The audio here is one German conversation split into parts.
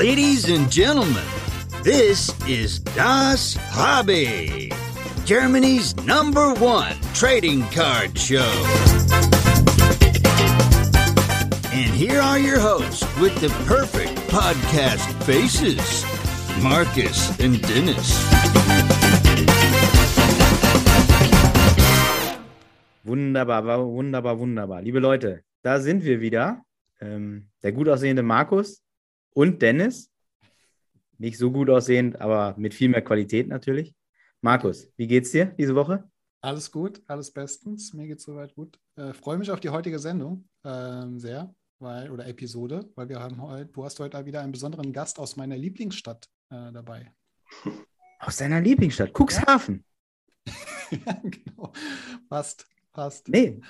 Ladies and gentlemen, this is Das Hobby, Germany's number one trading card show. And here are your hosts with the perfect podcast faces Marcus and Dennis. Wunderbar, wunderbar, wunderbar. Liebe Leute, da sind wir wieder. Ähm, der gut aussehende Markus und Dennis. Nicht so gut aussehend, aber mit viel mehr Qualität natürlich. Markus, wie geht's dir diese Woche? Alles gut, alles bestens. Mir geht's soweit gut. Äh, Freue mich auf die heutige Sendung ähm, sehr, weil, oder Episode, weil wir haben heute, du hast heute wieder einen besonderen Gast aus meiner Lieblingsstadt äh, dabei. Aus deiner Lieblingsstadt, Cuxhaven. ja, genau. Passt, passt. Nee,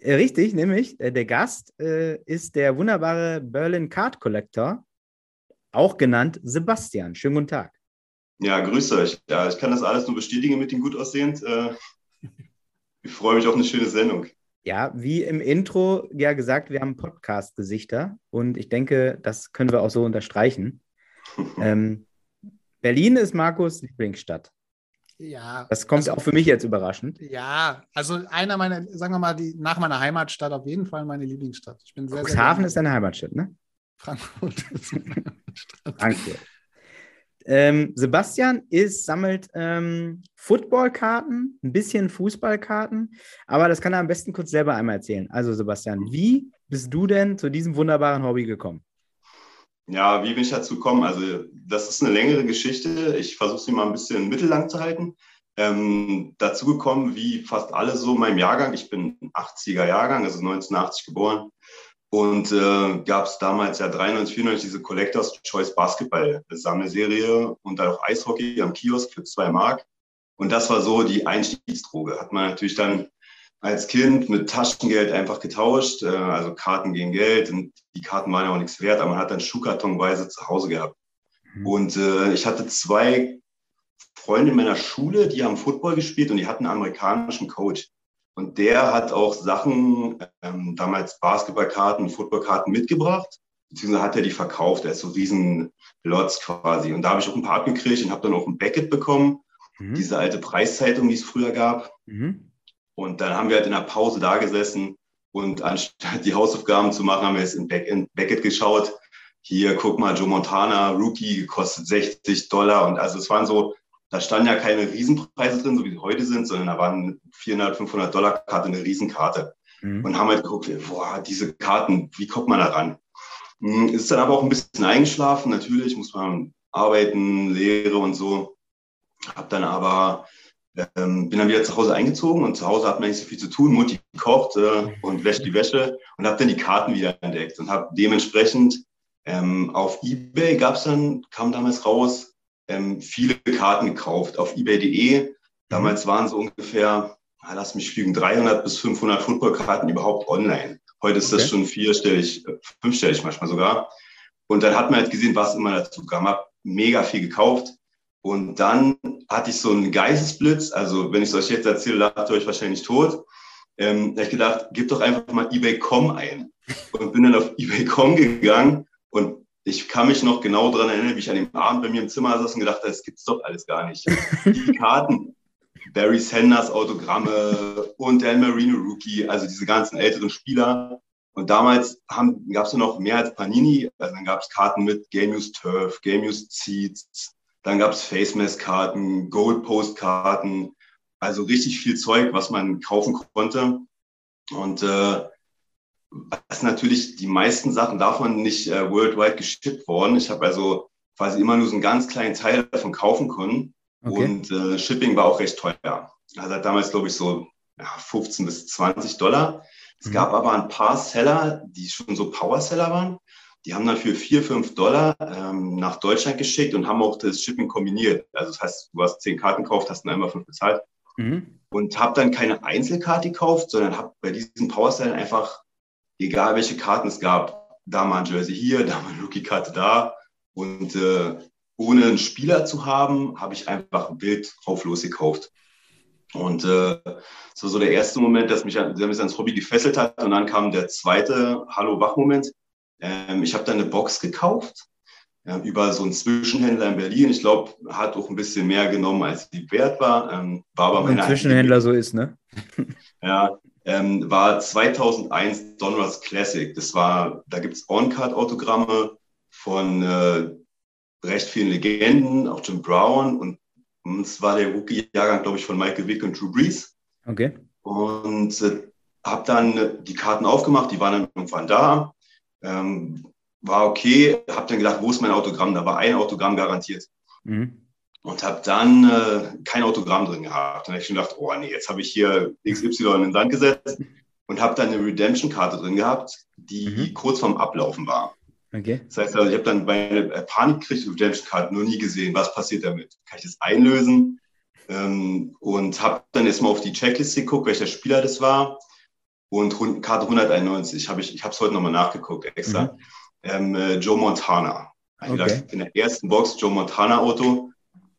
äh, richtig, nämlich äh, der Gast äh, ist der wunderbare Berlin Card Collector, auch genannt Sebastian. Schönen guten Tag. Ja, grüß euch. Ja, ich kann das alles nur bestätigen mit dem gut aussehend. Äh, ich freue mich auf eine schöne Sendung. Ja, wie im Intro ja gesagt, wir haben Podcast-Gesichter und ich denke, das können wir auch so unterstreichen. ähm, Berlin ist Markus Lieblingsstadt. Ja. Das kommt also, auch für mich jetzt überraschend. Ja, also einer meiner, sagen wir mal, die, nach meiner Heimatstadt auf jeden Fall meine Lieblingsstadt. Ich bin sehr, Cuxhaven ist deine Heimatstadt, ne? Frankfurt. Frankfurt. Ähm, Sebastian ist, sammelt ähm, Footballkarten, ein bisschen Fußballkarten, aber das kann er am besten kurz selber einmal erzählen. Also Sebastian, wie bist du denn zu diesem wunderbaren Hobby gekommen? Ja, wie bin ich dazu gekommen? Also, das ist eine längere Geschichte. Ich versuche sie mal ein bisschen mittellang zu halten. Ähm, dazu gekommen, wie fast alle so in meinem Jahrgang. Ich bin 80er Jahrgang, also 1980 geboren. Und äh, gab es damals ja 93, 94 diese Collectors Choice Basketball Sammelserie und dann auch Eishockey am Kiosk für zwei Mark. Und das war so die Einstiegsdroge. Hat man natürlich dann als Kind mit Taschengeld einfach getauscht, äh, also Karten gegen Geld. Und die Karten waren ja auch nichts wert, aber man hat dann Schuhkartonweise zu Hause gehabt. Mhm. Und äh, ich hatte zwei Freunde in meiner Schule, die haben Football gespielt und die hatten einen amerikanischen Coach. Und der hat auch Sachen, ähm, damals Basketballkarten, Footballkarten mitgebracht, beziehungsweise hat er die verkauft. Er ist so riesen Lots quasi. Und da habe ich auch ein paar abgekriegt und habe dann auch ein Beckett bekommen, mhm. diese alte Preiszeitung, die es früher gab. Mhm. Und dann haben wir halt in der Pause da gesessen und anstatt die Hausaufgaben zu machen, haben wir jetzt in, Beck in Beckett geschaut. Hier, guck mal, Joe Montana, Rookie, gekostet 60 Dollar. Und also es waren so da standen ja keine Riesenpreise drin, so wie sie heute sind, sondern da waren 400, 500 Dollar Karte eine Riesenkarte. Mhm. Und haben halt geguckt, boah, diese Karten, wie kommt man da ran? Hm, ist dann aber auch ein bisschen eingeschlafen. Natürlich muss man arbeiten, Lehre und so. Hab dann aber, ähm, bin dann wieder zu Hause eingezogen und zu Hause hat man nicht so viel zu tun. Mutti kocht äh, und wäscht die Wäsche und habe dann die Karten wieder entdeckt und habe dementsprechend ähm, auf Ebay gab es dann, kam damals raus, ähm, viele Karten gekauft auf ebay.de. Damals waren so ungefähr, na, lass mich lügen, 300 bis 500 Footballkarten überhaupt online. Heute ist okay. das schon vierstellig, fünfstellig manchmal sogar. Und dann hat man halt gesehen, was immer dazu kam. Hab mega viel gekauft. Und dann hatte ich so einen Geistesblitz. Also, wenn ich es euch jetzt erzähle, lacht ihr euch wahrscheinlich tot. Ähm, da habe ich gedacht, gib doch einfach mal eBay.com ein. Und bin dann auf eBay.com gegangen und ich kann mich noch genau daran erinnern, wie ich an dem Abend bei mir im Zimmer saß und gedacht habe, das gibt's doch alles gar nicht. Die Karten, Barry Sanders Autogramme und Dan Marino Rookie, also diese ganzen älteren Spieler. Und damals gab es noch mehr als Panini. Also dann gab es Karten mit Game Use Turf, Game Use Seeds, dann gab es Face Mask Karten, Gold Post Karten, also richtig viel Zeug, was man kaufen konnte. Und äh, ist natürlich die meisten Sachen davon nicht äh, worldwide geschippt worden. Ich habe also quasi immer nur so einen ganz kleinen Teil davon kaufen können. Okay. Und äh, Shipping war auch recht teuer. Also hat damals, glaube ich, so ja, 15 bis 20 Dollar. Es mhm. gab aber ein paar Seller, die schon so Power-Seller waren. Die haben dann für 4, 5 Dollar ähm, nach Deutschland geschickt und haben auch das Shipping kombiniert. Also das heißt, du hast 10 Karten gekauft, hast dann einmal 5 bezahlt. Mhm. Und habe dann keine Einzelkarte gekauft, sondern habe bei diesen Power-Sellern einfach egal welche Karten es gab, da mal ein Jersey hier, da mal eine Rookie-Karte da. Und äh, ohne einen Spieler zu haben, habe ich einfach wild drauf losgekauft. Und äh, das war so der erste Moment, dass mich, dass mich ans Hobby gefesselt hat. Und dann kam der zweite Hallo-Wach-Moment. Ähm, ich habe dann eine Box gekauft. äh, über so einen Zwischenhändler in Berlin. Ich glaube, hat auch ein bisschen mehr genommen, als die wert war. Ähm, war aber Ein Zwischenhändler so ist, ne? Ja, ähm, war 2001 Donruss Classic. Das war, da gibt es On-Card-Autogramme von äh, recht vielen Legenden, auch Jim Brown und es war der Rookie-Jahrgang, glaube ich, von Michael Vick und Drew Brees. Okay. Und äh, habe dann die Karten aufgemacht, die waren dann irgendwann da. Ähm, war okay, habe dann gedacht, wo ist mein Autogramm? Da war ein Autogramm garantiert. Mhm. Und habe dann äh, kein Autogramm drin gehabt. Und habe ich schon gedacht, oh nee, jetzt habe ich hier XY in den Sand gesetzt und habe dann eine Redemption-Karte drin gehabt, die Mhm. kurz vorm Ablaufen war. Okay. Das heißt, also, ich habe dann meine äh, Panik gekriegt, Redemption-Karte noch nie gesehen. Was passiert damit? Kann ich das einlösen? Ähm, und habe dann erstmal auf die Checkliste geguckt, welcher Spieler das war. Und Karte 191, hab ich, ich habe es heute nochmal nachgeguckt extra. Ähm, äh, Joe Montana. Ich Okay. in der ersten Box Joe Montana Auto.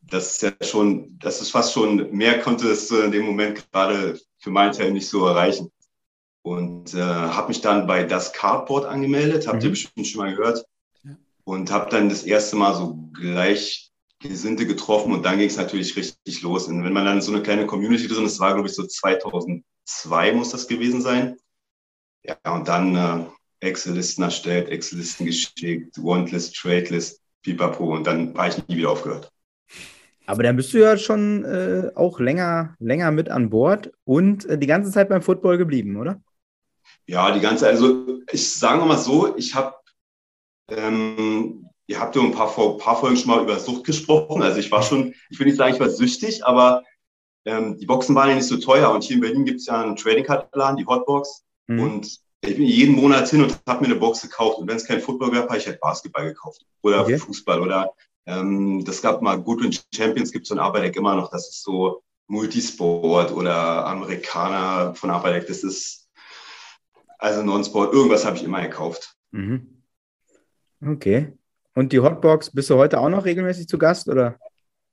Das ist ja schon, das ist fast schon, mehr konnte es äh, in dem Moment gerade für meinen Teil nicht so erreichen. Und äh, habe mich dann bei das Cardboard angemeldet, habt ihr Mhm. bestimmt schon mal gehört. Ja. Und habe dann das erste Mal so Gleichgesinnte getroffen und dann ging es natürlich richtig los. Und wenn man dann so eine kleine Community drin ist, war glaube ich so 2002 muss das gewesen sein. Ja, und dann äh, Excel-Listen erstellt, Excel-Listen geschickt, Want-List, Trade-List, pipapo. Und dann war ich nie wieder aufgehört. Aber dann bist du ja schon äh, auch länger, länger mit an Bord und äh, die ganze Zeit beim Football geblieben, oder? Ja, die ganze, also ich sage mal so, ich habe, ähm, ihr habt ja ein paar, Vor- paar Folgen schon mal über Sucht gesprochen. Also ich war schon, ich will nicht sagen, ich war süchtig, aber ähm, die Boxen waren ja nicht so teuer. Und hier in Berlin gibt es ja einen Trading Card Laden, die Hotbox. Mhm. Und ich bin jeden Monat hin und habe mir eine Box gekauft. Und wenn es kein Football gab, habe ich halt Basketball gekauft. Oder Okay. Fußball. Oder ähm, das gab mal Goodwin Champions, gibt es von Arbeiteck immer noch. Das ist so Multisport oder Amerikaner von Arbeiteck. Das ist also Non-Sport. Irgendwas habe ich immer gekauft. Mhm. Okay. Und die Hotbox, bist du heute auch noch regelmäßig zu Gast, oder?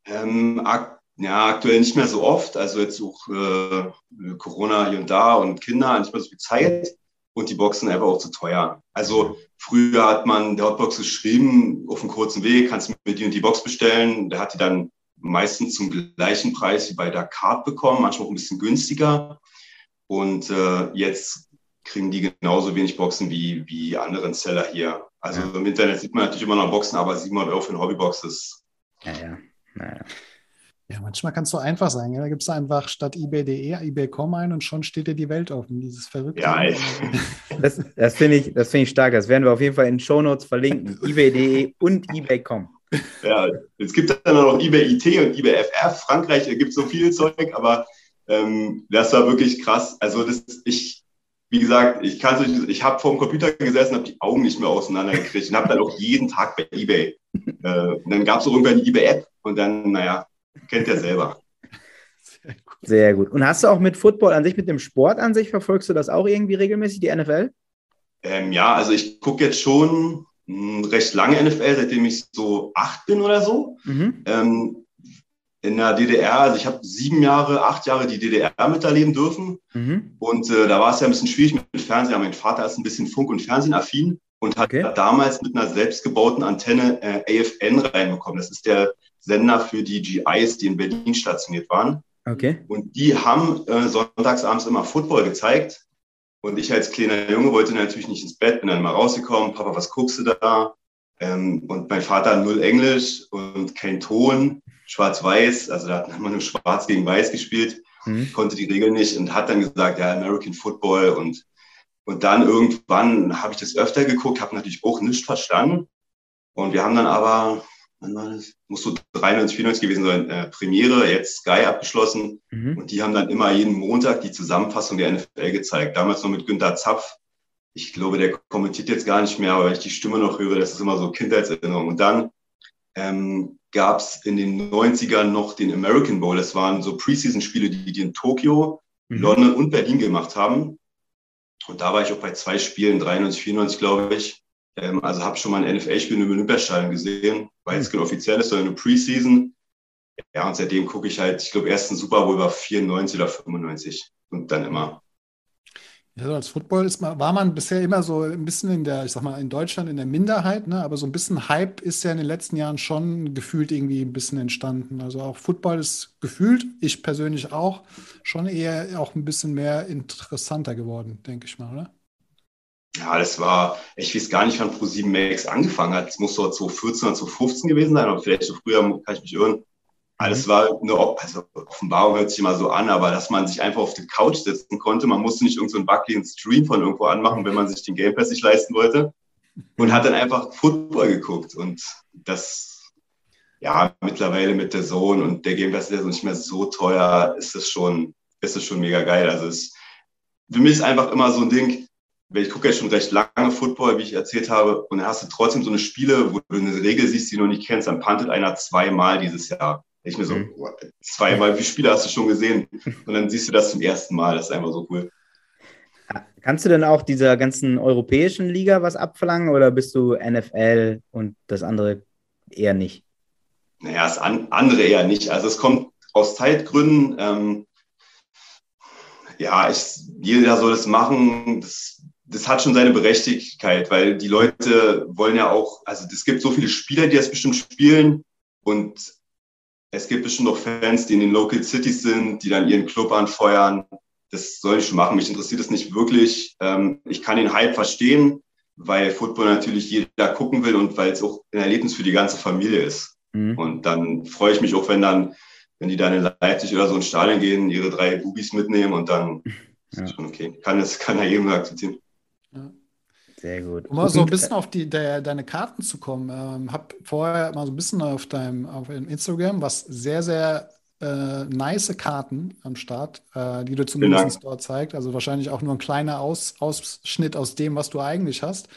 Ähm, ak ja, aktuell nicht mehr so oft. Also jetzt auch äh, Corona hier und da und Kinder, nicht mehr so viel Zeit. Und die Boxen einfach auch zu teuer. Also früher hat man der Hotbox geschrieben, auf einem kurzen Weg, kannst du mir die und die Box bestellen. Der hat die dann meistens zum gleichen Preis wie bei der Card bekommen, manchmal auch ein bisschen günstiger. Und äh, jetzt kriegen die genauso wenig Boxen wie, wie anderen Seller hier. Also Ja. im Internet sieht man natürlich immer noch Boxen, aber 700 Euro für eine Hobbybox ist Ja, ja. Naja. Ja, manchmal kann es so einfach sein. Ja? Da gibst du einfach statt ebay.de ebay.com ein und schon steht dir die Welt offen. Dieses verrückte. Ja. Das, das finde ich, das finde ich stark. Das werden wir auf jeden Fall in den Shownotes verlinken. ebay.de und ebay.com. Ja, es gibt dann noch eBay IT und eBay FF. Frankreich gibt so viel Zeug, aber ähm, das war wirklich krass. Also das ich, wie gesagt, ich kann ich habe vor dem Computer gesessen, habe die Augen nicht mehr auseinandergekriegt und habe dann auch jeden Tag bei eBay. Äh, und dann gab es auch irgendwann die eBay App und dann, naja, kennt ihr selber. Sehr gut. Sehr gut. Und hast du auch mit Football an sich, mit dem Sport an sich, verfolgst du das auch irgendwie regelmäßig, die NFL? Ähm, ja, also ich gucke jetzt schon mh, recht lange NFL, seitdem ich so acht bin oder so. Mhm. Ähm, in der DDR, also ich habe sieben Jahre, acht Jahre die DDR miterleben dürfen. Mhm. Und äh, da war es ja ein bisschen schwierig mit Fernsehen. Aber mein Vater ist ein bisschen Funk- und Fernsehaffin und hat Okay. damals mit einer selbstgebauten Antenne äh, AFN reinbekommen. Das ist der Sender für die GIs, die in Berlin stationiert waren. Okay. Und die haben äh, sonntagsabends immer Football gezeigt. Und ich als kleiner Junge wollte natürlich nicht ins Bett, bin dann mal rausgekommen. Papa, was guckst du da? Ähm, und mein Vater null Englisch und kein Ton, schwarz-weiß. Also da hat man nur schwarz gegen weiß gespielt Mhm. konnte die Regeln nicht und hat dann gesagt, ja, American Football und, und dann irgendwann habe ich das öfter geguckt, habe natürlich auch nichts verstanden und wir haben dann aber, wann war das? Muss so 93, 94 gewesen sein, äh, Premiere, jetzt Sky abgeschlossen Mhm. und die haben dann immer jeden Montag die Zusammenfassung der NFL gezeigt, damals noch mit Günter Zapf. Ich glaube, der kommentiert jetzt gar nicht mehr, aber wenn ich die Stimme noch höre, das ist immer so Kindheitserinnerung. Und dann ähm, gab es in den 90ern noch den American Bowl. Das waren so Preseason-Spiele, die die in Tokio, Mhm. London und Berlin gemacht haben. Und da war ich auch bei zwei Spielen, 93, 94, glaube ich. Ähm, also habe schon mal ein NFL-Spiel im Olympiastadion gesehen, weil es kein offizielles, sondern eine Preseason. Ja, und seitdem gucke ich halt, ich glaube, erst ein Super Bowl war 94 oder 95 und dann immer. Ja, so als Football ist man, war man bisher immer so ein bisschen in der, ich sag mal, in Deutschland in der Minderheit, ne? aber so ein bisschen Hype ist ja in den letzten Jahren schon gefühlt irgendwie ein bisschen entstanden. Also auch Football ist gefühlt, ich persönlich auch, schon eher auch ein bisschen mehr interessanter geworden, denke ich mal, oder? Ja, das war, ich weiß gar nicht, wann Pro7 Max angefangen hat. Es muss so 2014 oder 2015 gewesen sein, aber vielleicht so früher kann ich mich irren. Alles war eine also Offenbarung, hört sich immer so an, aber dass man sich einfach auf die Couch setzen konnte. Man musste nicht irgendeinen so buckligen Stream von irgendwo anmachen, wenn man sich den Game Pass nicht leisten wollte. Und hat dann einfach Football geguckt. Und das, ja, mittlerweile mit der Zone und der Game Pass ist nicht mehr so teuer, ist es schon, ist es schon mega geil. Also es, für mich ist einfach immer so ein Ding, ich gucke ja schon recht lange Football, wie ich erzählt habe, und dann hast du trotzdem so eine Spiele, wo du eine Regel siehst, die du noch nicht kennst, dann pantet einer zweimal dieses Jahr. Ich mir so, mhm. zweimal, wie viele Spiele hast du schon gesehen? Und dann siehst du das zum ersten Mal. Das ist einfach so cool. Kannst du denn auch dieser ganzen europäischen Liga was abverlangen oder bist du NFL und das andere eher nicht? Naja, das andere eher nicht. Also es kommt aus Zeitgründen. Ähm, ja, ich, jeder soll es machen. Das, das hat schon seine Berechtigkeit, weil die Leute wollen ja auch, also es gibt so viele Spieler, die das bestimmt spielen und es gibt bestimmt noch Fans, die in den Local Cities sind, die dann ihren Club anfeuern. Das soll ich schon machen. Mich interessiert das nicht wirklich. Ähm, ich kann den Hype verstehen, weil Football natürlich jeder gucken will und weil es auch ein Erlebnis für die ganze Familie ist. Mhm. Und dann freue ich mich auch, wenn dann, wenn die dann in Leipzig oder so ins Stadion gehen, ihre drei Bubis mitnehmen und dann ja. okay. Kann das kann ja jedem akzeptieren. Sehr gut. Um mal so ein bisschen auf die, der, deine Karten zu kommen. Ähm, hab vorher mal so ein bisschen auf deinem auf Instagram was sehr, sehr äh, nice Karten am Start, äh, die du zumindest dort zeigst. Also wahrscheinlich auch nur ein kleiner Aus, Ausschnitt aus dem, was du eigentlich hast.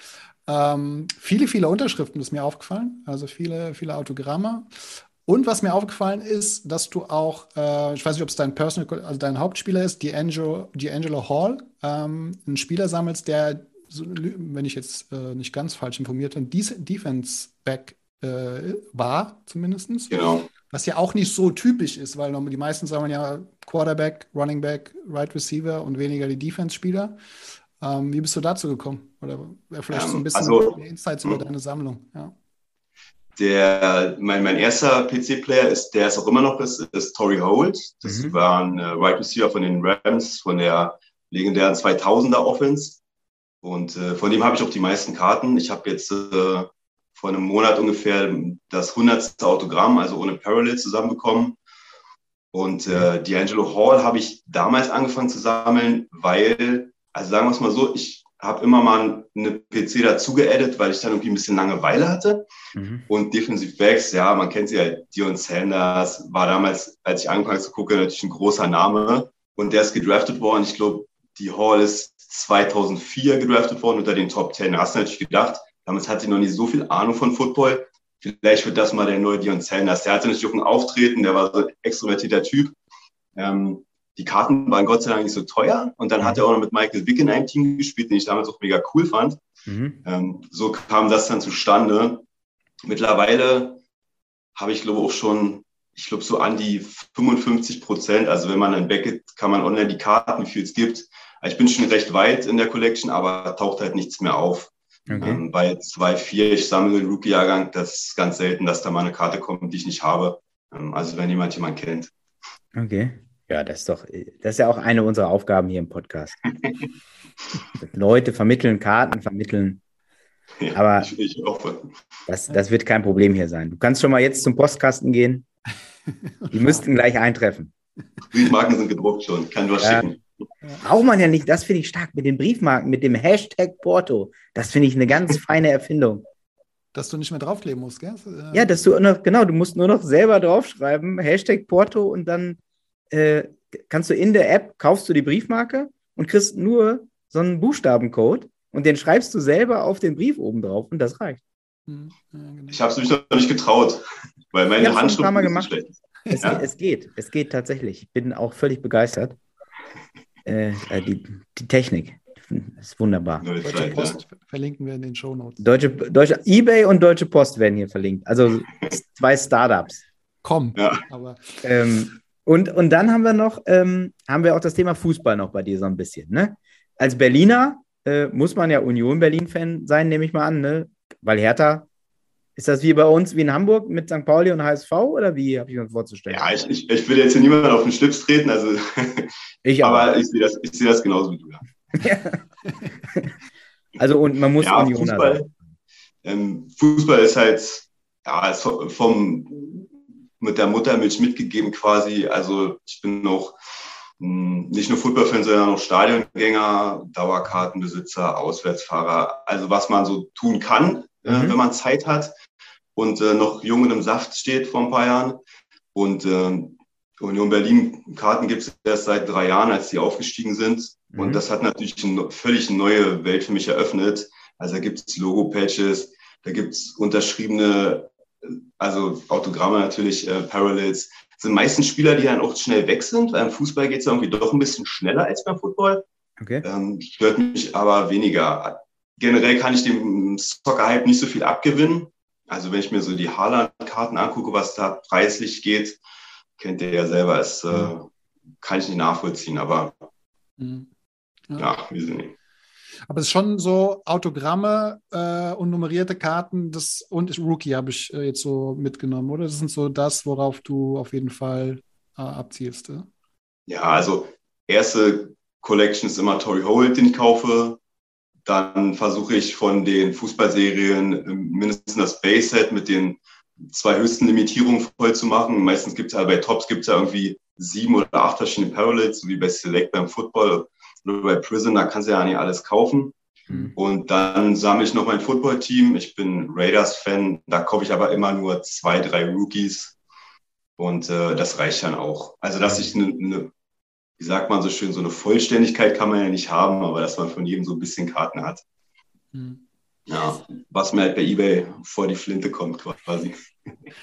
Ähm, viele, viele Unterschriften ist mir aufgefallen, also viele, viele Autogramme. Und was mir aufgefallen ist, dass du auch, äh, ich weiß nicht, ob es dein Personal, also dein Hauptspieler ist, D'Angelo, D'Angelo Hall, ähm, einen Spieler sammelst, der wenn ich jetzt äh, nicht ganz falsch informiert bin, Defense Back äh, war, zumindest. Genau. Was ja auch nicht so typisch ist, weil die meisten sagen ja Quarterback, Running Back, Right Receiver und weniger die Defense-Spieler. Ähm, wie bist du dazu gekommen? Oder vielleicht so ein ähm, bisschen also, Insights über hm. deine Sammlung? Ja. Der, mein, mein erster PC-Player ist, der ist auch immer noch ist, ist Tory Holt. Das mhm. war ein äh, Right Receiver von den Rams, von der legendären 2000er Offense. Und äh, von dem habe ich auch die meisten Karten. Ich habe jetzt äh, vor einem Monat ungefähr das 100. Autogramm, also ohne Parallel, zusammenbekommen. Und äh, D'Angelo Hall habe ich damals angefangen zu sammeln, weil, also sagen wir es mal so, ich habe immer mal eine PC dazu geedit, weil ich dann irgendwie ein bisschen Langeweile hatte. Mhm. Und Defensive Backs, ja, man kennt sie ja, Dion Sanders war damals, als ich angefangen zu gucken, natürlich ein großer Name. Und der ist gedraftet worden. Ich glaube, die Hall ist 2004 gedraftet worden unter den Top 10. Da hast du natürlich gedacht, damals hatte ich noch nicht so viel Ahnung von Football. Vielleicht wird das mal der neue Dion Sanders. Der hatte natürlich auch ein Auftreten, der war so ein extrovertierter Typ. Ähm, die Karten waren Gott sei Dank nicht so teuer. Und dann hat er auch noch mit Michael Wick in einem Team gespielt, den ich damals auch mega cool fand. Mhm. Ähm, so kam das dann zustande. Mittlerweile habe ich, glaube auch schon, ich glaube, so an die 55 Prozent. Also wenn man ein Beckett, kann man online die Karten, wie viel es gibt, ich bin schon recht weit in der Collection, aber taucht halt nichts mehr auf. Okay. Ähm, bei 2.4, ich sammle den Rookie-Jahrgang, das ist ganz selten, dass da mal eine Karte kommt, die ich nicht habe. Ähm, also wenn jemand jemanden kennt. Okay. Ja, das ist doch, das ist ja auch eine unserer Aufgaben hier im Podcast. Leute vermitteln, Karten vermitteln. Ja, aber ich, ich das, das wird kein Problem hier sein. Du kannst schon mal jetzt zum Postkasten gehen. Die müssten gleich eintreffen. Briefmarken sind gedruckt schon, kann was ja. schicken. Braucht man ja nicht, das finde ich stark mit den Briefmarken, mit dem Hashtag Porto. Das finde ich eine ganz feine Erfindung. Dass du nicht mehr draufkleben musst, gell? Äh, ja, dass du noch, genau, du musst nur noch selber draufschreiben, Hashtag Porto und dann äh, kannst du in der App, kaufst du die Briefmarke und kriegst nur so einen Buchstabencode und den schreibst du selber auf den Brief oben drauf und das reicht. Hm, genau. Ich habe es mich noch nicht getraut, weil meine Handschrift ist schlecht. Es, ja. es geht, es geht tatsächlich. Ich bin auch völlig begeistert. Äh, äh, die, die Technik. ist wunderbar. Deutsche Post verlinken wir in den Show Notes. Deutsche, Deutsche, eBay und Deutsche Post werden hier verlinkt. Also zwei Startups. Komm. Ja. Aber. Ähm, und, und dann haben wir noch, ähm, haben wir auch das Thema Fußball noch bei dir so ein bisschen. Ne? als Berliner äh, muss man ja Union Berlin-Fan sein, nehme ich mal an, ne? Weil Hertha, ist das wie bei uns, wie in Hamburg mit St. Pauli und HSV oder wie habe ich mir vorzustellen? Ja, ich, ich, ich will jetzt hier niemanden auf den Schlips treten, also ich aber ich sehe das, ich sehe das genauso wie du. Ja. also und man muss ja, Unioner Fußball, sein. Ähm, Fußball ist halt ja, ist vom, mit der Muttermilch mitgegeben quasi. Also ich bin noch hm, nicht nur Fußballfan, sondern auch Stadiongänger, Dauerkartenbesitzer, Auswärtsfahrer. Also was man so tun kann, äh, mhm. wenn man Zeit hat und äh, noch jung und im Saft steht vor ein paar Jahren. Und äh, Union Berlin Karten gibt es erst seit drei Jahren, als sie aufgestiegen sind. Mhm. Und das hat natürlich eine völlig neue Welt für mich eröffnet. Also da gibt es Logo-Patches, da gibt es unterschriebene, also Autogramme natürlich, äh, Parallels. Das sind meistens Spieler, die dann auch schnell weg sind. Beim Fußball geht es irgendwie doch ein bisschen schneller als beim Football. Okay. Ähm, stört mich aber weniger. Generell kann ich dem Soccer-Hype nicht so viel abgewinnen. Also wenn ich mir so die Haaland-Karten angucke, was da preislich geht, kennt ihr ja selber, es äh, kann ich nicht nachvollziehen. Aber mhm. ja. ja, wir sind nicht. Aber es ist schon so Autogramme äh, und nummerierte Karten das, und Rookie habe ich äh, jetzt so mitgenommen, oder? Das sind so das, worauf du auf jeden Fall äh, abzielst. Ja? ja, also erste Collection ist immer Tory Holt, den ich kaufe. Dann versuche ich von den Fußballserien ähm, mindestens das Base-Set mit den zwei höchsten Limitierungen voll zu machen. Meistens gibt es ja bei Tops gibt es ja irgendwie sieben oder acht verschiedene Parallels, so wie bei Select beim Football oder bei Prison, da kannst du ja nicht alles kaufen. Mhm. Und dann sammle ich noch mein Football-Team. Ich bin Raiders-Fan, da kaufe ich aber immer nur zwei, drei Rookies. Und äh, das reicht dann auch. Also, dass ich eine, ne, wie sagt man so schön, so eine Vollständigkeit kann man ja nicht haben, aber dass man von jedem so ein bisschen Karten hat. Mhm. Ja, was mir halt bei eBay vor die Flinte kommt quasi.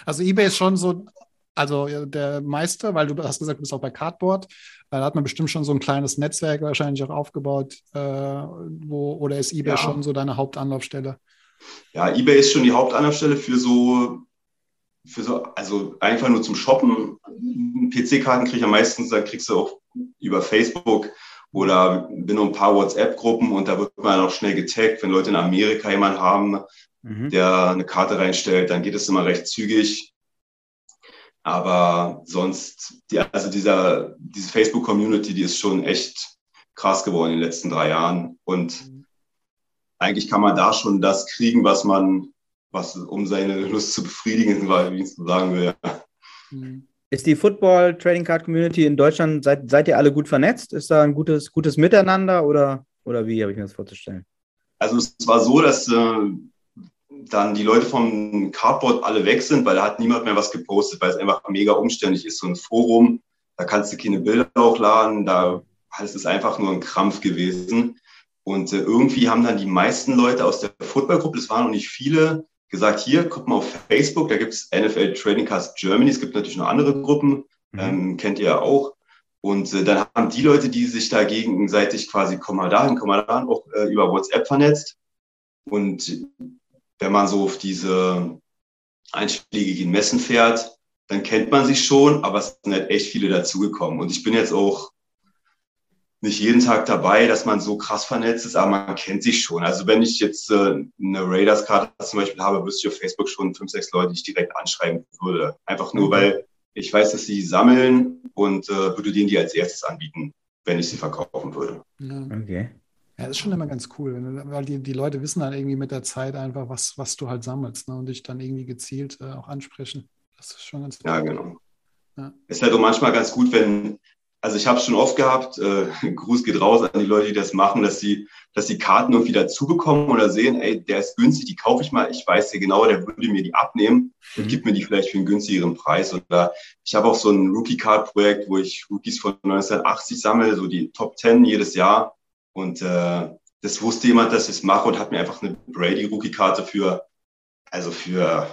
Also eBay ist schon so also der Meister, weil du hast gesagt, du bist auch bei Cardboard. Da hat man bestimmt schon so ein kleines Netzwerk wahrscheinlich auch aufgebaut. Äh, wo, oder ist eBay ja. schon so deine Hauptanlaufstelle? Ja, eBay ist schon die Hauptanlaufstelle für so, für so, also einfach nur zum Shoppen. PC-Karten kriege ich am meisten, da kriegst du auch über Facebook oder bin nur ein paar WhatsApp-Gruppen und da wird man auch schnell getaggt, wenn Leute in Amerika jemanden haben, mhm. der eine Karte reinstellt, dann geht es immer recht zügig. Aber sonst, die, also dieser, diese Facebook-Community, die ist schon echt krass geworden in den letzten drei Jahren. Und eigentlich kann man da schon das kriegen, was man, was um seine Lust zu befriedigen, wie ich es so sagen will. Mhm. Ist die Football Trading Card Community in Deutschland, seid, seid ihr alle gut vernetzt? Ist da ein gutes, gutes Miteinander oder, oder wie habe ich mir das vorzustellen? Also es war so, dass äh, dann die Leute vom Cardboard alle weg sind, weil da hat niemand mehr was gepostet, weil es einfach mega umständlich ist. So ein Forum, da kannst du keine Bilder hochladen, da ist es einfach nur ein Krampf gewesen. Und äh, irgendwie haben dann die meisten Leute aus der Footballgruppe, das waren noch nicht viele, gesagt, hier, guck mal auf Facebook, da gibt es NFL Trading Cards Germany, es gibt natürlich noch andere Gruppen, mhm. ähm, kennt ihr ja auch. Und äh, dann haben die Leute, die sich da gegenseitig quasi, komm mal dahin, komm mal dahin, auch äh, über WhatsApp vernetzt. Und wenn man so auf diese einschlägigen Messen fährt, dann kennt man sich schon, aber es sind halt echt viele dazugekommen. Und ich bin jetzt auch nicht jeden Tag dabei, dass man so krass vernetzt ist, aber man kennt sich schon. Also wenn ich jetzt äh, eine Raiders-Karte zum Beispiel habe, wüsste ich auf Facebook schon fünf, sechs Leute, die ich direkt anschreiben würde. Einfach nur, mhm. weil ich weiß, dass sie sammeln und äh, würde denen die als erstes anbieten, wenn ich sie verkaufen würde. Okay. Ja, das ist schon immer ganz cool, weil die, die Leute wissen dann irgendwie mit der Zeit einfach, was, was du halt sammelst ne, und dich dann irgendwie gezielt äh, auch ansprechen. Das ist schon ganz cool. Ja, genau. Ja. Es ist halt auch manchmal ganz gut, wenn, also ich habe es schon oft gehabt, äh, Gruß geht raus an die Leute, die das machen, dass sie, dass die Karten irgendwie dazu bekommen oder sehen, ey, der ist günstig, die kaufe ich mal, ich weiß ja genau, der würde mir die abnehmen und mhm. gibt mir die vielleicht für einen günstigeren Preis. Oder ich habe auch so ein Rookie-Card-Projekt, wo ich Rookies von 1980 sammle, so die Top 10 jedes Jahr. Und äh, das wusste jemand, dass ich es mache und hat mir einfach eine Brady-Rookie-Karte für, also für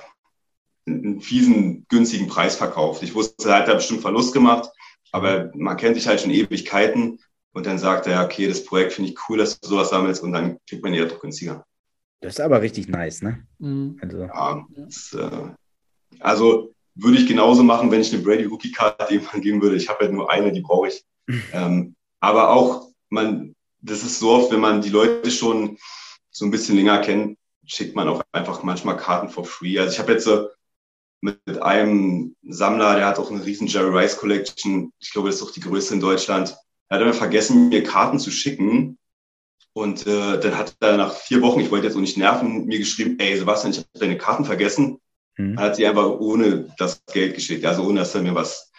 einen fiesen, günstigen Preis verkauft. Ich wusste, er hat da bestimmt Verlust gemacht, aber man kennt sich halt schon Ewigkeiten. Und dann sagt er, okay, das Projekt finde ich cool, dass du sowas sammelst und dann kriegt man ja doch günstiger. Das ist aber richtig nice, ne? Mhm. Also, ja, das, äh, also würde ich genauso machen, wenn ich eine Brady Rookie Card jemandem geben würde. Ich habe halt nur eine, die brauche ich. ähm, aber auch, man, das ist so oft, wenn man die Leute schon so ein bisschen länger kennt, schickt man auch einfach manchmal Karten for free. Also ich habe jetzt so mit einem Sammler, der hat auch eine riesen Jerry Rice Collection. Ich glaube, das ist auch die größte in Deutschland. Er hat immer vergessen, mir Karten zu schicken. Und äh, dann hat er nach vier Wochen, ich wollte jetzt auch nicht nerven, mir geschrieben, ey Sebastian, ich habe deine Karten vergessen. Mhm. Hat sie einfach ohne das Geld geschickt, also ohne dass er mir was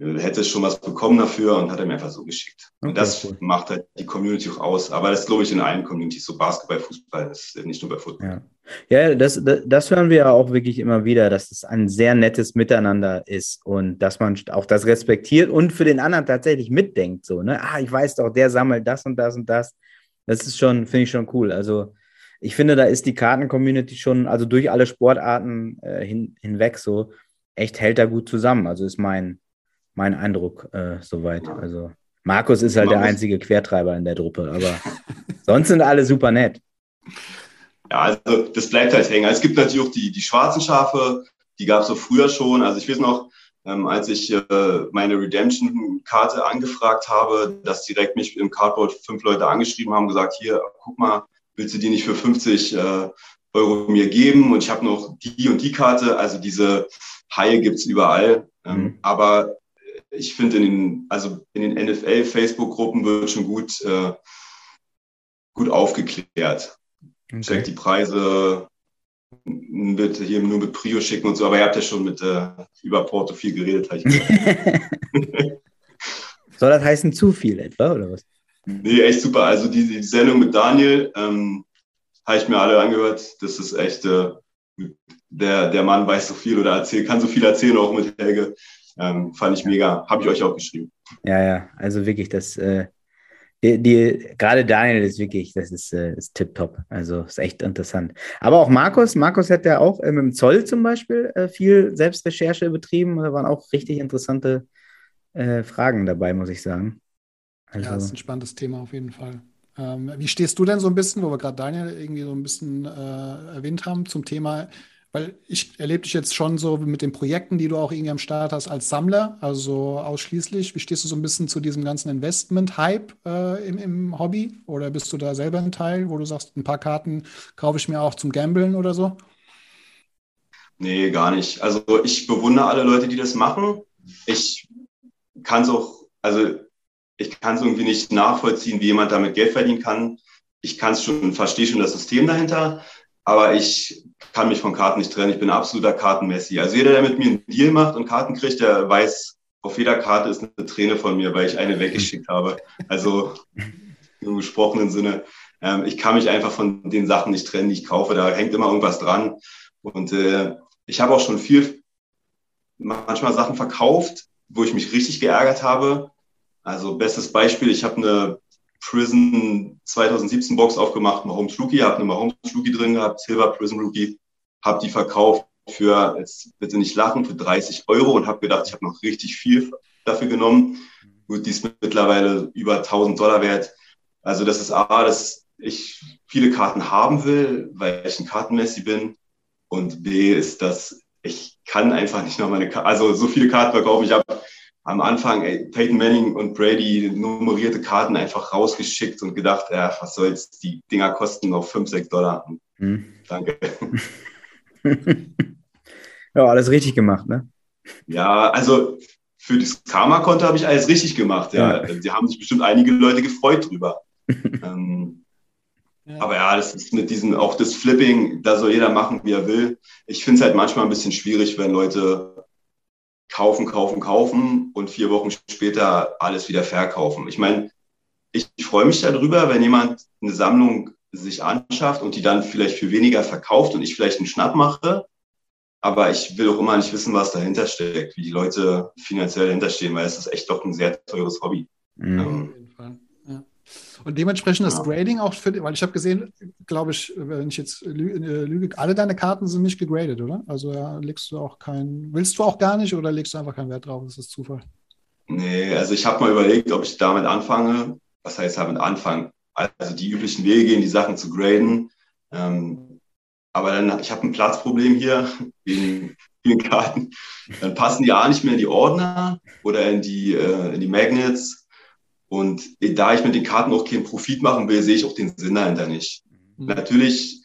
hätte schon was bekommen dafür und hat er mir einfach so geschickt. Okay, und das cool. macht halt die Community auch aus. Aber das glaube ich in allen Communities, so Basketball, Fußball, das ist nicht nur bei Football. Ja, ja das, das, hören wir ja auch wirklich immer wieder, dass es ein sehr nettes Miteinander ist und dass man auch das respektiert und für den anderen tatsächlich mitdenkt. So, ne? Ah, ich weiß doch, der sammelt das und das und das. Das ist schon, finde ich schon cool. Also ich finde, da ist die Karten-Community schon, also durch alle Sportarten äh, hin, hinweg so, echt hält da gut zusammen. Also ist mein, mein Eindruck äh, soweit. Also Markus ist halt der einzige Quertreiber in der Truppe, aber sonst sind alle super nett. Ja, also das bleibt halt hängen. Also es gibt natürlich auch die, die schwarzen Schafe, die gab es auch früher schon. Also ich weiß noch, ähm, als ich äh, meine Redemption-Karte angefragt habe, dass direkt mich im Cardboard fünf Leute angeschrieben haben, gesagt, hier, guck mal, willst du die nicht für 50 äh, Euro mir geben? Und ich habe noch die und die Karte. Also diese Haie gibt es überall. Ähm, mhm. Aber ich finde, in den, also in den NFL-Facebook-Gruppen wird schon gut, äh, gut aufgeklärt. Okay. Checkt die Preise, wird hier nur mit Prio schicken und so, aber ihr habt ja schon mit äh, über Porto viel geredet, Soll das heißen zu viel etwa, oder was? Nee, echt super. Also die, die Sendung mit Daniel ähm, habe ich mir alle angehört. Das ist echt, äh, der, der Mann weiß so viel oder erzählt, kann so viel erzählen, auch mit Helge. Ähm, fand ich mega, habe ich euch auch geschrieben. Ja, ja, also wirklich, das, äh, die, die, gerade Daniel ist wirklich, das ist, äh, ist tipptopp. Also ist echt interessant. Aber auch Markus, Markus hat ja auch äh, mit dem Zoll zum Beispiel äh, viel Selbstrecherche betrieben. Da waren auch richtig interessante äh, Fragen dabei, muss ich sagen. Also, ja, das ist ein spannendes Thema auf jeden Fall. Ähm, wie stehst du denn so ein bisschen, wo wir gerade Daniel irgendwie so ein bisschen äh, erwähnt haben, zum Thema weil ich erlebe dich jetzt schon so mit den Projekten, die du auch irgendwie am Start hast, als Sammler, also ausschließlich. Wie stehst du so ein bisschen zu diesem ganzen Investment-Hype äh, im, im, Hobby? Oder bist du da selber ein Teil, wo du sagst, ein paar Karten kaufe ich mir auch zum Gambeln oder so? Nee, gar nicht. Also ich bewundere alle Leute, die das machen. Ich kann es auch, also ich kann es irgendwie nicht nachvollziehen, wie jemand damit Geld verdienen kann. Ich kann es schon, verstehe schon das System dahinter, aber ich kann mich von Karten nicht trennen. Ich bin absoluter Kartenmessi. Also jeder, der mit mir einen Deal macht und Karten kriegt, der weiß, auf jeder Karte ist eine Träne von mir, weil ich eine weggeschickt habe. Also im gesprochenen Sinne. Ähm, ich kann mich einfach von den Sachen nicht trennen, die ich kaufe. Da hängt immer irgendwas dran. Und äh, ich habe auch schon viel, manchmal Sachen verkauft, wo ich mich richtig geärgert habe. Also bestes Beispiel, ich habe eine Prison 2017 Box aufgemacht, Mahomes Rookie, habe eine Mahomes Rookie drin gehabt, Silver Prison Rookie, habe die verkauft für, jetzt bitte nicht lachen, für 30 Euro und habe gedacht, ich habe noch richtig viel dafür genommen. Gut, die ist mittlerweile über 1000 Dollar wert. Also das ist A, dass ich viele Karten haben will, weil ich ein Kartenmessi bin. Und B ist, dass ich kann einfach nicht noch meine, Karten, also so viele Karten verkaufen. Ich habe am Anfang ey, Peyton Manning und Brady nummerierte Karten einfach rausgeschickt und gedacht, ja, was soll's, die Dinger kosten noch 5, 6 Dollar. Hm. Danke. ja, alles richtig gemacht, ne? Ja, also für das Karma-Konto habe ich alles richtig gemacht. Ja. ja. Die haben sich bestimmt einige Leute gefreut drüber. ähm, ja. Aber ja, das ist mit diesem, auch das Flipping, da soll jeder machen, wie er will. Ich finde es halt manchmal ein bisschen schwierig, wenn Leute kaufen, kaufen, kaufen und vier Wochen später alles wieder verkaufen. Ich meine, ich, ich freue mich darüber, wenn jemand eine Sammlung sich anschafft und die dann vielleicht für weniger verkauft und ich vielleicht einen Schnapp mache. Aber ich will auch immer nicht wissen, was dahinter steckt, wie die Leute finanziell dahinter stehen, weil es ist echt doch ein sehr teures Hobby. Mhm. Ähm, und dementsprechend das Grading auch für, weil ich habe gesehen, glaube ich, wenn ich jetzt lüge, alle deine Karten sind nicht gegradet, oder? Also ja, legst du auch kein, willst du auch gar nicht oder legst du einfach keinen Wert drauf? Das ist Zufall. Nee, also ich habe mal überlegt, ob ich damit anfange. Was heißt damit anfangen? Also die üblichen Wege gehen, die Sachen zu graden. Ähm, aber dann, ich habe ein Platzproblem hier wegen vielen Karten. Dann passen die A nicht mehr in die Ordner oder in die, äh, in die Magnets Und da ich mit den Karten auch keinen Profit machen will, sehe ich auch den Sinn dahinter nicht. Mhm. Natürlich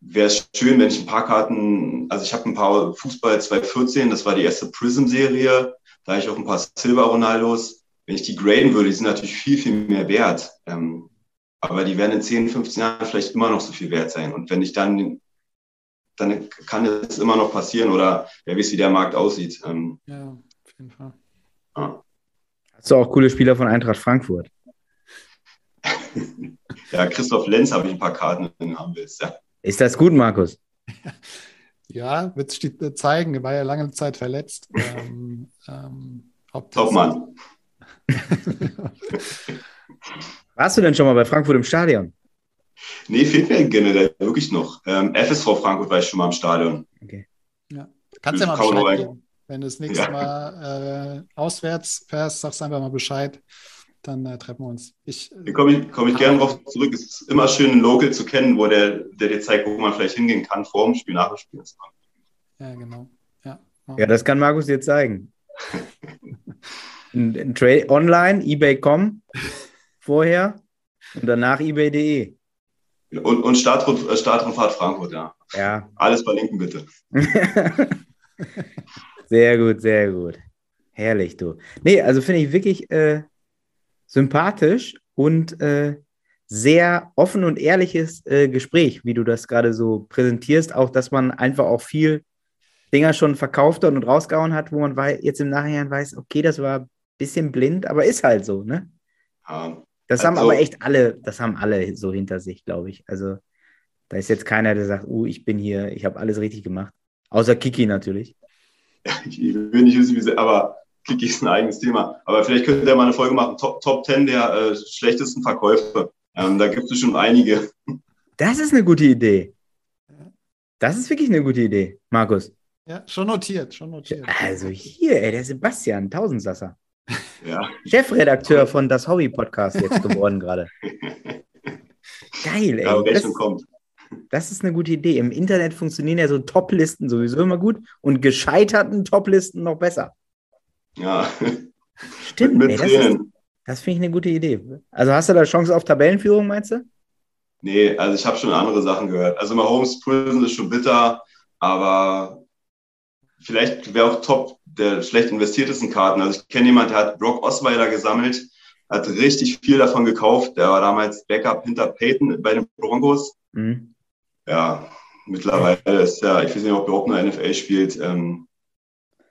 wäre es schön, wenn ich ein paar Karten, also ich habe ein paar Fußball 2014, das war die erste Prism-Serie, da habe ich auch ein paar Silver Ronaldos. Wenn ich die graden würde, die sind natürlich viel, viel mehr wert. Ähm, aber die werden in 10, 15 Jahren vielleicht immer noch so viel wert sein. Und wenn ich dann, dann kann es immer noch passieren oder wer weiß, wie der Markt aussieht. Ähm, ja, auf jeden Fall. Ja. Hast du auch coole Spieler von Eintracht Frankfurt? ja, Christoph Lenz habe ich ein paar Karten, du haben willst. Ja. Ist das gut, Markus? Ja, wird sich zeigen. Er war ja lange Zeit verletzt. ähm, ähm, Top Mann. Warst du denn schon mal bei Frankfurt im Stadion? Nee, fehlt mir generell wirklich noch. Ähm, FSV Frankfurt war ich schon mal im Stadion. Okay. Ja. Kannst ja mal Bescheid geben. Wenn du das nächste ja. Mal äh, auswärts fährst, sagst du einfach mal Bescheid. Dann äh, treffen wir uns. Ich, Hier komme ich, komm ich gerne drauf zurück. Es ist immer schön, einen Local zu kennen, wo der, der dir zeigt, wo man vielleicht hingehen kann, vor dem Spiel, nach dem Spiel. Ja, genau. Ja, ja das kann Markus dir zeigen. ein, ein Trade online, ebay.com vorher und danach ebay.de. Und, und Startrundfahrt Start Frankfurt, ja. Ja. Alles verlinken, bitte. Sehr gut, sehr gut. Herrlich, du. Nee, also finde ich wirklich äh, sympathisch und äh, sehr offen und ehrliches äh, Gespräch, wie du das gerade so präsentierst. Auch, dass man einfach auch viel Dinger schon verkauft hat und rausgehauen hat, wo man jetzt im Nachhinein weiß, okay, das war ein bisschen blind, aber ist halt so, ne? Ja, das also, haben aber echt alle, das haben alle so hinter sich, glaube ich. Also da ist jetzt keiner, der sagt, uh, ich bin hier, ich habe alles richtig gemacht. Außer Kiki natürlich. ich will nicht wissen, wie sie, aber Kiki ist ein eigenes Thema. Aber vielleicht könnt ihr mal eine Folge machen, Top, Top 10 der äh, schlechtesten Verkäufe. Ähm, da gibt es schon einige. Das ist eine gute Idee. Das ist wirklich eine gute Idee, Markus. Ja, schon notiert, schon notiert. Also hier, ey, der Sebastian Tausendsasser. Ja. Chefredakteur von Das Hobby Podcast jetzt geworden gerade. Geil, ey. Ja, das, kommt. Das ist eine gute Idee. Im Internet funktionieren ja so Top-Listen sowieso immer gut und gescheiterten Top-Listen noch besser. Ja. Stimmt, mit, mit ey, das, das finde ich eine gute Idee. Also hast du da Chance auf Tabellenführung, meinst du? Nee, also ich habe schon andere Sachen gehört. Also Mahomes Prison ist schon bitter, aber vielleicht wäre auch top der schlecht investiertesten Karten. Also ich kenne jemanden, der hat Brock Osweiler gesammelt, hat richtig viel davon gekauft. Der war damals Backup hinter Peyton bei den Broncos. Mhm ja, mittlerweile ist ja, ich weiß nicht, ob er überhaupt noch NFL spielt. Ähm,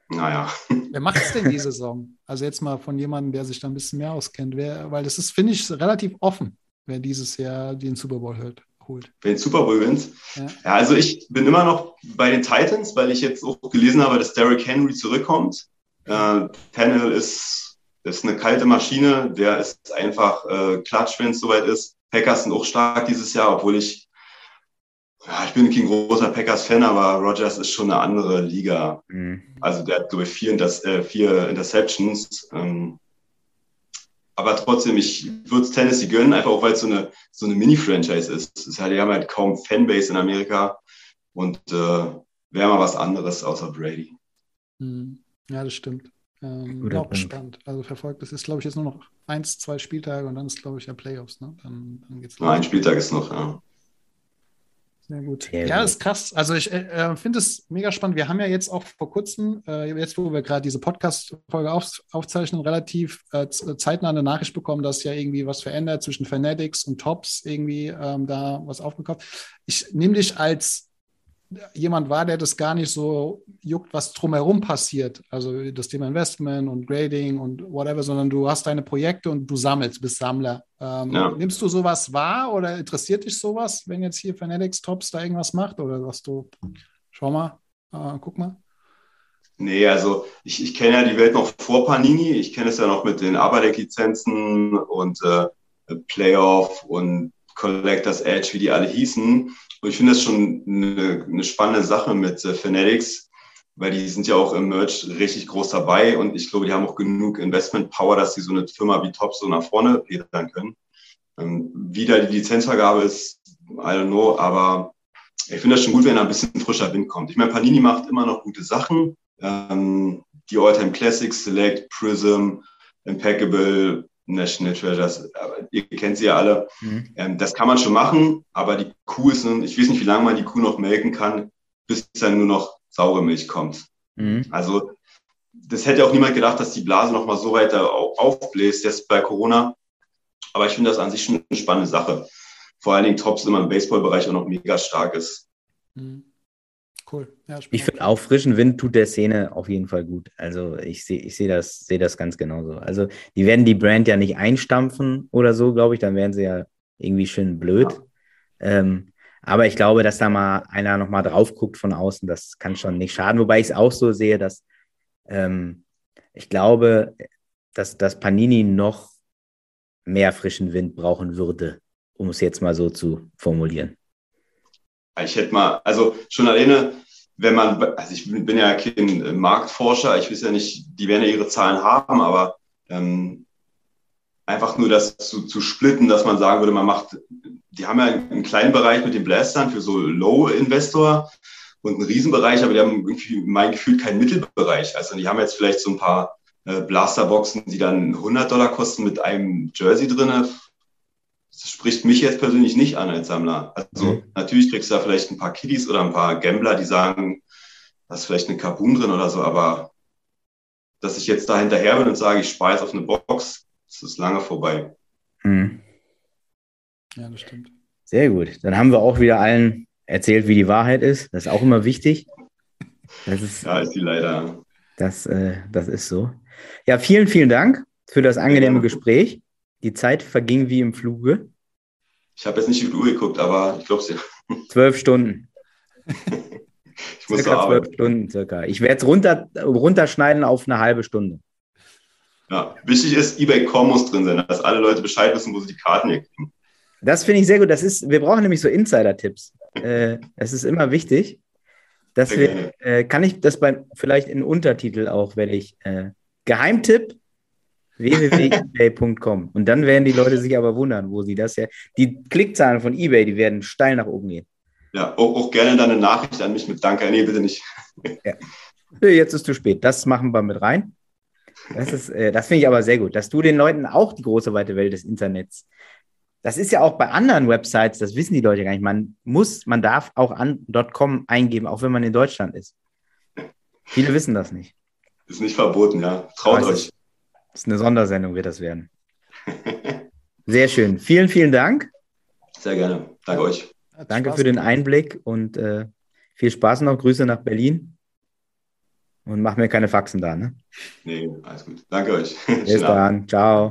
naja. Wer macht es denn die Saison? Also jetzt mal von jemandem, der sich da ein bisschen mehr auskennt. Wer, weil das ist, finde ich, relativ offen, wer dieses Jahr den Super Bowl hört, holt. Wer den Super Bowl gewinnt? Ja. ja. also ich bin immer noch bei den Titans, weil ich jetzt auch gelesen habe, dass Derrick Henry zurückkommt. Äh, Tannehill ist, ist eine kalte Maschine, der ist einfach äh, klatsch, wenn es soweit ist. Packers sind auch stark dieses Jahr, obwohl ich ja, ich bin kein großer Packers-Fan, aber Rogers ist schon eine andere Liga. Mhm. Also der hat, glaube ich, vier, Inter äh, vier Interceptions. Ähm, aber trotzdem, ich würde es Tennessee gönnen, einfach auch weil es so eine, so eine Mini-Franchise ist. ist halt, die haben halt kaum Fanbase in Amerika und äh, wäre mal was anderes außer Brady. Mhm. Ja, das stimmt. Ähm, bin auch gespannt. Also verfolgt, das ist, glaube ich, jetzt nur noch eins, zwei Spieltage und dann ist, glaube ich, ja Playoffs. Ne? Dann, dann geht's los. Ein Spieltag ist noch, ja. Sehr gut. Sehr ja, gut. ist krass. Also ich äh, äh, finde es mega spannend. Wir haben ja jetzt auch vor kurzem, äh, jetzt wo wir gerade diese Podcast-Folge auf, aufzeichnen, relativ äh, zeitnah eine Nachricht bekommen, dass ja irgendwie was verändert zwischen Fanatics und Tops, irgendwie ähm, da was aufgekauft. Ich nehme dich als jemand war, der das gar nicht so juckt, was drumherum passiert. Also das Thema Investment und Grading und whatever, sondern du hast deine Projekte und du sammelst, bist Sammler. Ähm, ja. Nimmst du sowas wahr oder interessiert dich sowas, wenn jetzt hier Fanatics Tops da irgendwas macht? Oder sagst du, schau mal, äh, guck mal? Nee, also ich, ich kenne ja die Welt noch vor Panini. Ich kenne es ja noch mit den Aberdeck-Lizenzen und äh, Playoff und Collectors Edge, wie die alle hießen. Und ich finde das schon eine, eine spannende Sache mit äh, Fanatics, weil die sind ja auch im Merch richtig groß dabei und ich glaube, die haben auch genug Investment Power, dass sie so eine Firma wie Top so nach vorne pedern können. Ähm, wie da die Lizenzvergabe ist, I don't know, aber ich finde das schon gut, wenn da ein bisschen frischer Wind kommt. Ich meine, Panini macht immer noch gute Sachen. Ähm, die All-Time Classics, Select, Prism, Impeccable, National Treasures. Ihr kennt sie ja alle. Mhm. Ähm, das kann man schon machen, aber die Kuh ist, ich weiß nicht, wie lange man die Kuh noch melken kann, bis dann nur noch saure Milch kommt. Mhm. Also das hätte auch niemand gedacht, dass die Blase noch mal so weiter aufbläst jetzt bei Corona. Aber ich finde das an sich schon eine spannende Sache. Vor allen Dingen Tops immer im Baseballbereich auch noch mega stark ist. Mhm. Cool. Ja, ich finde auch frischen Wind tut der Szene auf jeden Fall gut. Also ich sehe ich seh das, seh das ganz genauso. Also die werden die Brand ja nicht einstampfen oder so, glaube ich. Dann wären sie ja irgendwie schön blöd. Ja. Ähm, aber ich glaube, dass da mal einer nochmal drauf guckt von außen, das kann schon nicht schaden. Wobei ich es auch so sehe, dass ähm, ich glaube, dass, dass Panini noch mehr frischen Wind brauchen würde, um es jetzt mal so zu formulieren. Ich hätte mal, also schon alleine, wenn man, also ich bin ja kein Marktforscher, ich weiß ja nicht, die werden ja ihre Zahlen haben, aber ähm, einfach nur das zu, zu splitten, dass man sagen würde, man macht, die haben ja einen kleinen Bereich mit den Blastern für so Low-Investor und einen Riesenbereich, aber die haben irgendwie mein Gefühl keinen Mittelbereich. Also die haben jetzt vielleicht so ein paar äh, Blasterboxen, die dann 100 Dollar kosten mit einem Jersey drin. Das spricht mich jetzt persönlich nicht an als Sammler. Also mhm. natürlich kriegst du da vielleicht ein paar Kiddies oder ein paar Gambler, die sagen, da ist vielleicht eine Carbon drin oder so, aber dass ich jetzt da hinterher bin und sage, ich spare jetzt auf eine Box, das ist lange vorbei. Mhm. Ja, das stimmt. Sehr gut. Dann haben wir auch wieder allen erzählt, wie die Wahrheit ist. Das ist auch immer wichtig. Das ist, ja, ist die leider. Das, äh, das ist so. Ja, vielen, vielen Dank für das angenehme ja. Gespräch. Die Zeit verging wie im Fluge. Ich habe jetzt nicht die Uhr geguckt, aber ich glaube es ja. Zwölf Stunden. ich muss circa zwölf Stunden circa. Ich werde es runter, runterschneiden auf eine halbe Stunde. Ja, wichtig ist, eBay.com muss drin sein, dass alle Leute Bescheid wissen, wo sie die Karten hier kriegen. Das finde ich sehr gut. Das ist, wir brauchen nämlich so Insider-Tipps. Äh, es ist immer wichtig, dass wir, äh, kann ich das bei, vielleicht in Untertitel auch, werde ich, äh, Geheimtipp www.ebay.com. Und dann werden die Leute sich aber wundern, wo sie das ja, die Klickzahlen von eBay, die werden steil nach oben gehen. Ja, auch, auch gerne dann eine Nachricht an mich mit Danke. Nee, bitte nicht. ja. Jetzt ist zu spät. Das machen wir mit rein. Das, äh, das finde ich aber sehr gut, dass du den Leuten auch die große weite Welt des Internets das ist ja auch bei anderen Websites, das wissen die Leute gar nicht. Man muss, man darf auch an .com eingeben, auch wenn man in Deutschland ist. Viele wissen das nicht. Ist nicht verboten, ja. Traut euch. Ist, ist eine Sondersendung, wird das werden. Sehr schön. Vielen, vielen Dank. Sehr gerne. Danke euch. Danke für den Einblick und äh, viel Spaß noch. Grüße nach Berlin. Und mach mir keine Faxen da, ne? Nee, alles gut. Danke euch. Bis dann. Ciao.